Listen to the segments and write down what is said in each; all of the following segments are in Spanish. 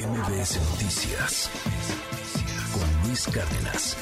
MBS Noticias con Luis Cárdenas.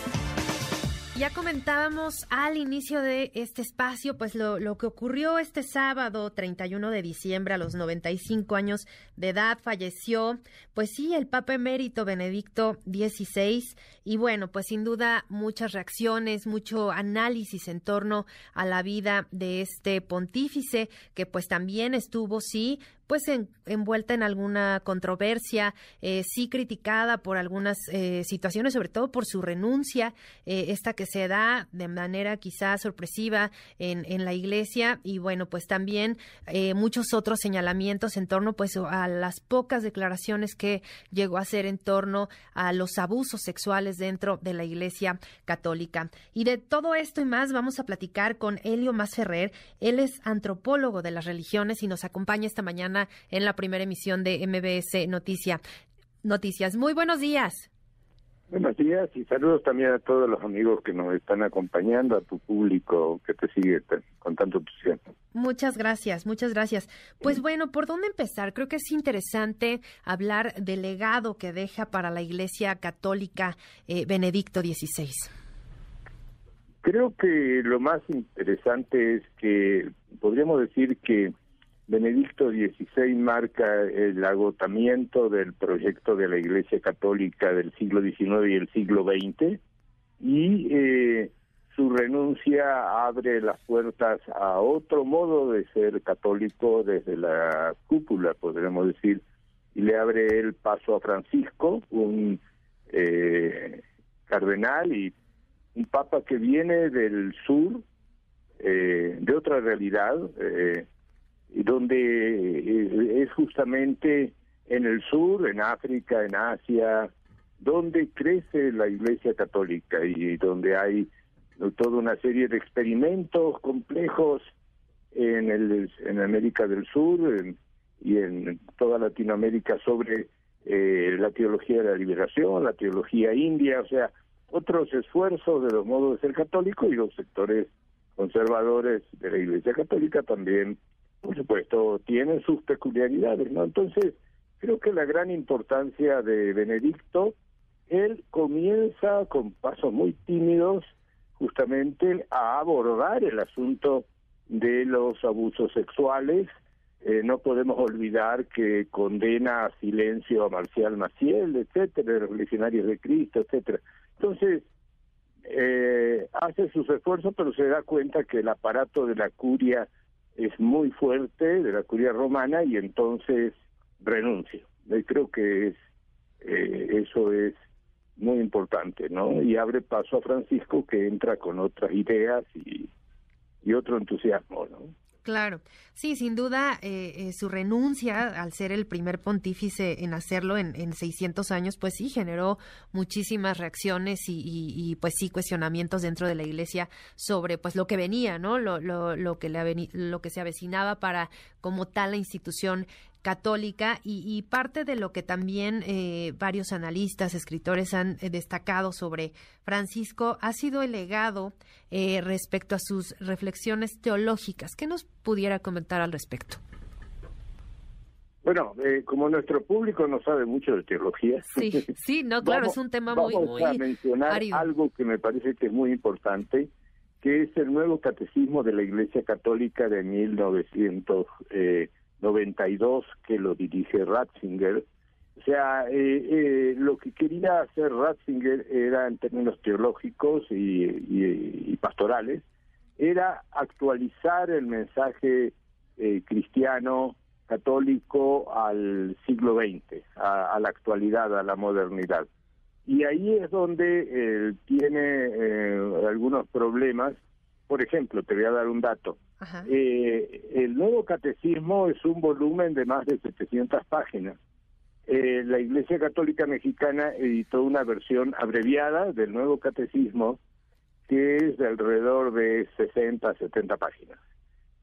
Ya comentábamos al inicio de este espacio, pues lo, lo, que ocurrió este sábado 31 de diciembre a los 95 años de edad, falleció, pues sí, el Papa Emérito Benedicto XVI, y bueno, pues sin duda muchas reacciones, mucho análisis en torno a la vida de este pontífice, que pues también estuvo, sí, pues envuelta en alguna controversia, eh, sí criticada por algunas eh, situaciones, sobre todo por su renuncia, eh, esta que se da de manera quizás sorpresiva en, en la iglesia y bueno, pues también muchos otros señalamientos en torno pues a las pocas declaraciones que llegó a hacer en torno a los abusos sexuales dentro de la iglesia católica. Y de todo esto y más vamos a platicar con Helio Masferrer. Él es antropólogo de las religiones y nos acompaña esta mañana en la primera emisión de MBS Noticia. Noticias. Muy buenos días. Buenos días y saludos también a todos los amigos que nos están acompañando, a tu público que te sigue con tanto entusiasmo. Muchas gracias, muchas gracias. Pues bueno, ¿por dónde empezar? Creo que es interesante hablar del legado que deja para la Iglesia Católica eh, Benedicto XVI. Creo que lo más interesante es que podríamos decir que Benedicto XVI marca el agotamiento del proyecto de la Iglesia Católica del siglo XIX y el siglo XX y eh, su renuncia abre las puertas a otro modo de ser católico desde la cúpula, podríamos decir, y le abre el paso a Francisco, un eh, cardenal y un papa que viene del sur, eh, de otra realidad, eh, donde eh, es justamente en el sur, en África, en Asia, donde crece la Iglesia Católica y donde hay toda una serie de experimentos complejos en, el, en América del Sur y en toda Latinoamérica sobre eh, la teología de la liberación, la teología india, o sea, otros esfuerzos de los modos de ser católico y los sectores conservadores de la Iglesia Católica también por supuesto, tienen sus peculiaridades, ¿no? Entonces, creo que la gran importancia de Benedicto, él comienza con pasos muy tímidos justamente a abordar el asunto de los abusos sexuales. Eh, no podemos olvidar que condena a silencio a Marcial Maciel, etcétera, revolucionarios de Cristo, etcétera. Entonces, eh, hace sus esfuerzos, pero se da cuenta que el aparato de la curia es muy fuerte de la curia romana y entonces renuncio. creo que es eh, eso es muy importante, ¿no? Y abre paso a Francisco que entra con otras ideas y, y otro entusiasmo, ¿no? Claro, sí, sin duda eh, eh, su renuncia al ser el primer pontífice en hacerlo en, en 600 años, pues sí generó muchísimas reacciones y, pues sí cuestionamientos dentro de la Iglesia sobre pues lo que venía, ¿no? Lo, lo, lo que le lo que se avecinaba para como tal la institución católica y, parte de lo que también eh, varios analistas, escritores han eh, destacado sobre Francisco ha sido el legado eh, respecto a sus reflexiones teológicas. ¿Qué nos pudiera comentar al respecto? Bueno, como nuestro público no sabe mucho de teología, sí, sí, no, claro, es un tema muy, muy a mencionar algo que me parece que es muy importante, que es el nuevo catecismo de la Iglesia Católica de 1900. Eh, 92 que lo dirige Ratzinger. O sea, eh, eh, lo que quería hacer Ratzinger era, en términos teológicos y, pastorales, era actualizar el mensaje eh, cristiano católico al siglo XX, a, la actualidad, a la modernidad. Y ahí es donde tiene algunos problemas. Por ejemplo, te voy a dar un dato. Eh, el nuevo catecismo es un volumen de más de 700 páginas. Eh, la Iglesia Católica Mexicana editó una versión abreviada del nuevo catecismo que es de alrededor de 60, 70 páginas.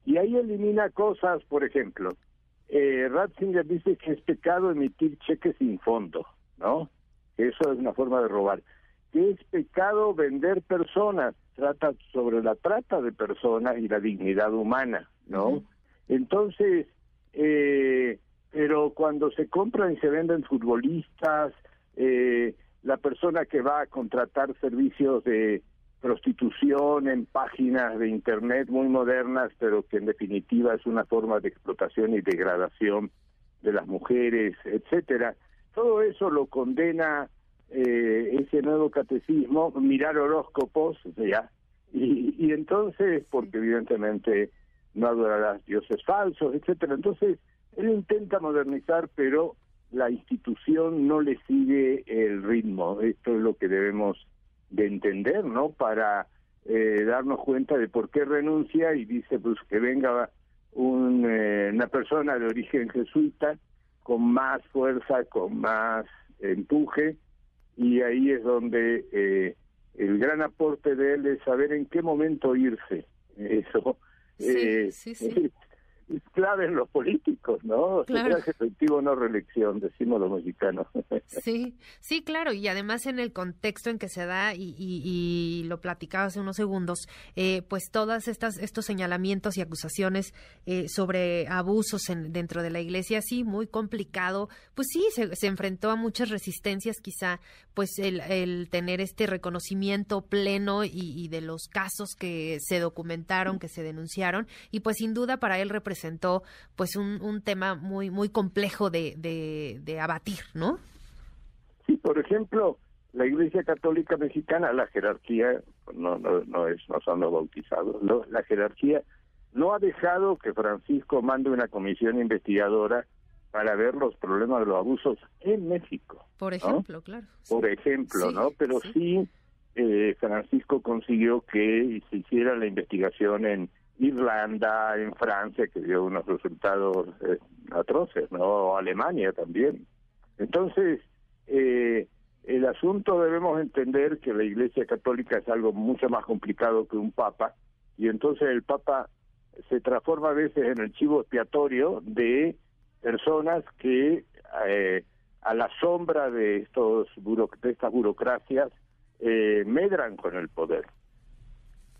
Y ahí elimina cosas, por ejemplo, eh, Ratzinger dice que es pecado emitir cheques sin fondo, ¿no? eso es una forma de robar. Que es pecado vender personas, trata sobre la trata de personas y la dignidad humana, ¿no? Entonces, eh, pero cuando se compran y se venden futbolistas, eh, la persona que va a contratar servicios de prostitución en páginas de internet muy modernas, pero que en definitiva es una forma de explotación y degradación de las mujeres, etcétera. Todo eso lo condena eh, ese nuevo catecismo, mirar horóscopos, ya, y, y entonces, porque evidentemente no adorarás dioses falsos, etcétera. Entonces, él intenta modernizar, pero la institución no le sigue el ritmo. Esto es lo que debemos de entender, ¿no? Para eh, darnos cuenta de por qué renuncia y dice pues que venga un, eh, una persona de origen jesuita con más fuerza, con más empuje y ahí es donde eh, el gran aporte de él es saber en qué momento irse. Eso sí, sí, sí es clave en los políticos, ¿no? Claro. efectivo no reelección, decimos los mexicanos. Sí, sí, claro, y además en el contexto en que se da, y, y, lo platicaba hace unos segundos, eh, pues todas estas estos señalamientos y acusaciones eh, sobre abusos en, dentro de la iglesia, sí, muy complicado, pues sí, se, se enfrentó a muchas resistencias, quizá, pues el, el tener este reconocimiento pleno y, y de los casos que se documentaron, que se denunciaron, y pues sin duda para él representa presentó pues un, un tema muy muy complejo de, de, abatir, ¿no? Sí, por ejemplo, la Iglesia Católica Mexicana, la jerarquía, no, no, no, es, no son los bautizados, la jerarquía no ha dejado que Francisco mande una comisión investigadora para ver los problemas de los abusos en México. Por ejemplo, claro. Por ejemplo, ¿no? Pero sí, eh, Francisco consiguió que se hiciera la investigación en Irlanda, en Francia, que dio unos resultados eh, atroces, ¿no? Alemania también. Entonces, eh, el asunto debemos entender que la Iglesia Católica es algo mucho más complicado que un papa, y entonces el papa se transforma a veces en el chivo expiatorio de personas que eh, a la sombra de estos de estas burocracias eh, medran con el poder.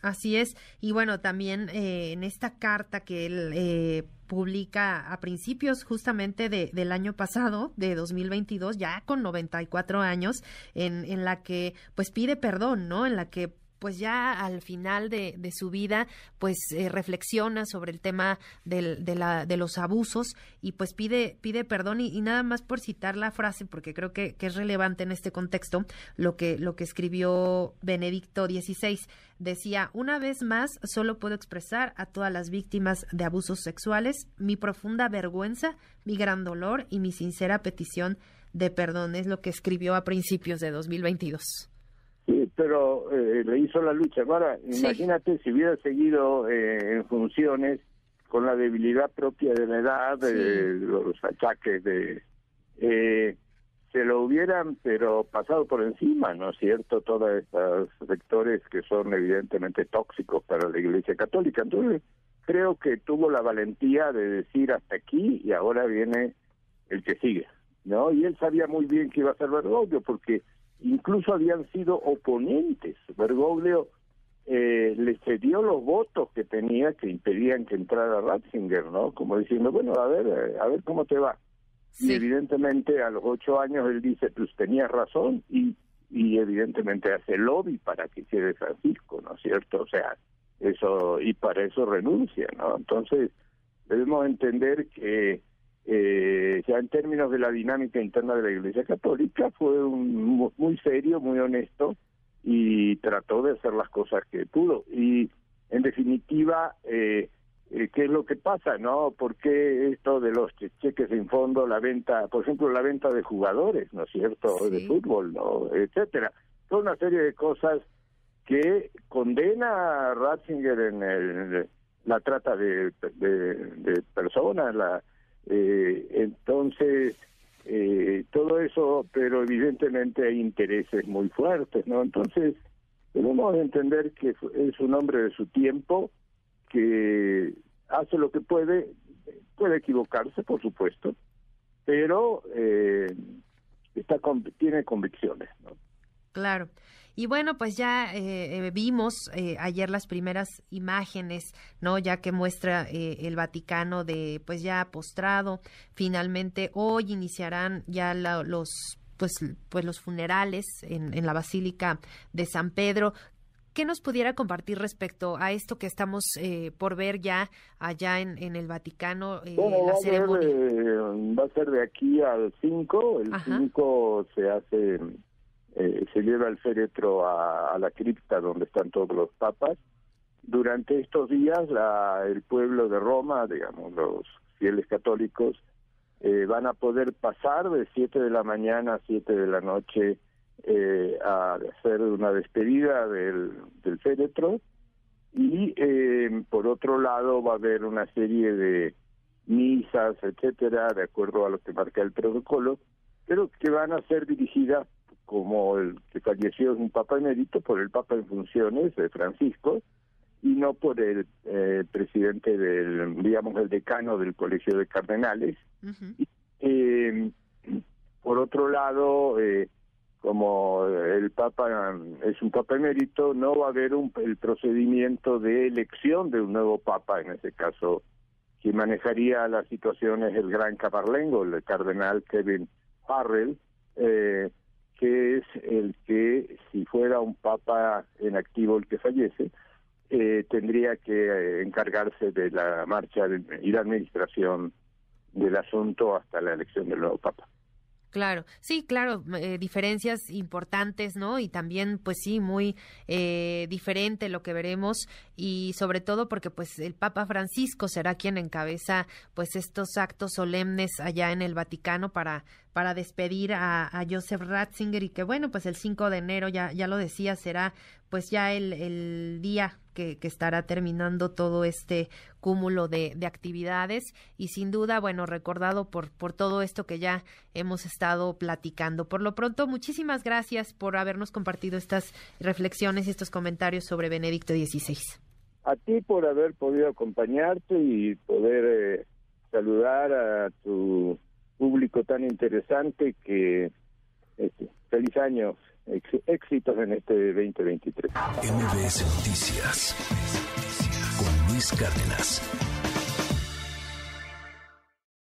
Así es. Y bueno, también eh, en esta carta que él eh, publica a principios justamente de, del año pasado, de 2022, ya con 94 años, en, en la que pues pide perdón, ¿no? En la que pues ya al final de, de su vida, pues eh, reflexiona sobre el tema del, de, la, de los abusos y pues pide, pide perdón y, nada más por citar la frase, porque creo que, que, es relevante en este contexto, lo que, lo que escribió Benedicto XVI. Decía, una vez más, solo puedo expresar a todas las víctimas de abusos sexuales mi profunda vergüenza, mi gran dolor y mi sincera petición de perdón. Es lo que escribió a principios de 2022. Sí, pero eh, le hizo la lucha. Ahora, imagínate si hubiera seguido eh, en funciones con la debilidad propia de la edad, de los achaques de... Eh, se lo hubieran, pero pasado por encima, ¿no es cierto? Todos estos sectores que son evidentemente tóxicos para la Iglesia Católica. Entonces, creo que tuvo la valentía de decir hasta aquí y ahora viene el que sigue, ¿no? Y él sabía muy bien que iba a ser Bergoglio porque incluso habían sido oponentes. Bergoglio eh, le cedió los votos que tenía que impedían que entrara Ratzinger, ¿no? Como diciendo, bueno, a ver, eh, a ver cómo te va. Y evidentemente a los ocho años él dice, pues tenías razón y, y evidentemente hace lobby para que quede Francisco, ¿no es cierto? O sea, eso, y para eso renuncia, ¿no? Entonces, debemos entender que ya en términos de la dinámica interna de la Iglesia Católica, fue un, muy serio, muy honesto y trató de hacer las cosas que pudo. Y en definitiva, eh, eh, ¿qué es lo que pasa? no ¿Por qué esto de los cheques en fondo, la venta, por ejemplo, la venta de jugadores, ¿no es cierto?, de fútbol, ¿no? etcétera. Toda una serie de cosas que condena a Ratzinger en el, la trata de, de, de personas, la eh, entonces, eh, todo eso, pero evidentemente hay intereses muy fuertes, ¿no? Entonces, debemos entender que es un hombre de su tiempo, que hace lo que puede, puede equivocarse, por supuesto, pero eh, está tiene convicciones, ¿no? Claro. Y bueno, pues ya eh, vimos ayer las primeras imágenes, ¿no? Ya que muestra el Vaticano de, pues ya postrado. Finalmente hoy iniciarán ya los pues, pues los funerales en, en la Basílica de San Pedro. ¿Qué nos pudiera compartir respecto a esto que estamos eh, por ver ya allá en, en el Vaticano, eh, la ceremonia? Eh, va a ser de aquí al 5, el 5 se hace, se lleva el féretro a, la cripta donde están todos los papas. Durante estos días la, el pueblo de Roma, digamos, los fieles católicos, van a poder pasar de 7 de la mañana a 7 de la noche eh, a hacer una despedida del, del féretro y eh, por otro lado va a haber una serie de misas, etcétera, de acuerdo a lo que marca el protocolo, pero que van a ser dirigidas como el que falleció es un papa emérito por el papa en funciones de Francisco y no por el eh, presidente del digamos el decano del colegio de cardenales. Eh, por otro lado eh, como el Papa es un Papa emérito, no va a haber un, el procedimiento de elección de un nuevo Papa, en ese caso, quien manejaría la situación es el gran caparlengo, el cardenal Kevin Farrell, eh, que es el que, si fuera un Papa en activo el que fallece, eh, tendría que eh, encargarse de la marcha y la administración del asunto hasta la elección del nuevo Papa. Claro, sí, claro, eh, diferencias importantes, ¿no? Y también, pues sí, muy eh, diferente lo que veremos y sobre todo porque, pues, el Papa Francisco será quien encabeza, pues, estos actos solemnes allá en el Vaticano para para despedir a, a, Joseph Ratzinger y que bueno, pues el 5 de enero, ya, ya lo decía, será pues ya el, el día que, estará terminando todo este cúmulo de, de, actividades y sin duda, bueno, recordado por, por todo esto que ya hemos estado platicando. Por lo pronto, muchísimas gracias por habernos compartido estas reflexiones y estos comentarios sobre Benedicto XVI. A ti por haber podido acompañarte y poder eh, saludar a tu público tan interesante que este, feliz año, éxitos en este 2023. MBS Noticias con Luis Cárdenas.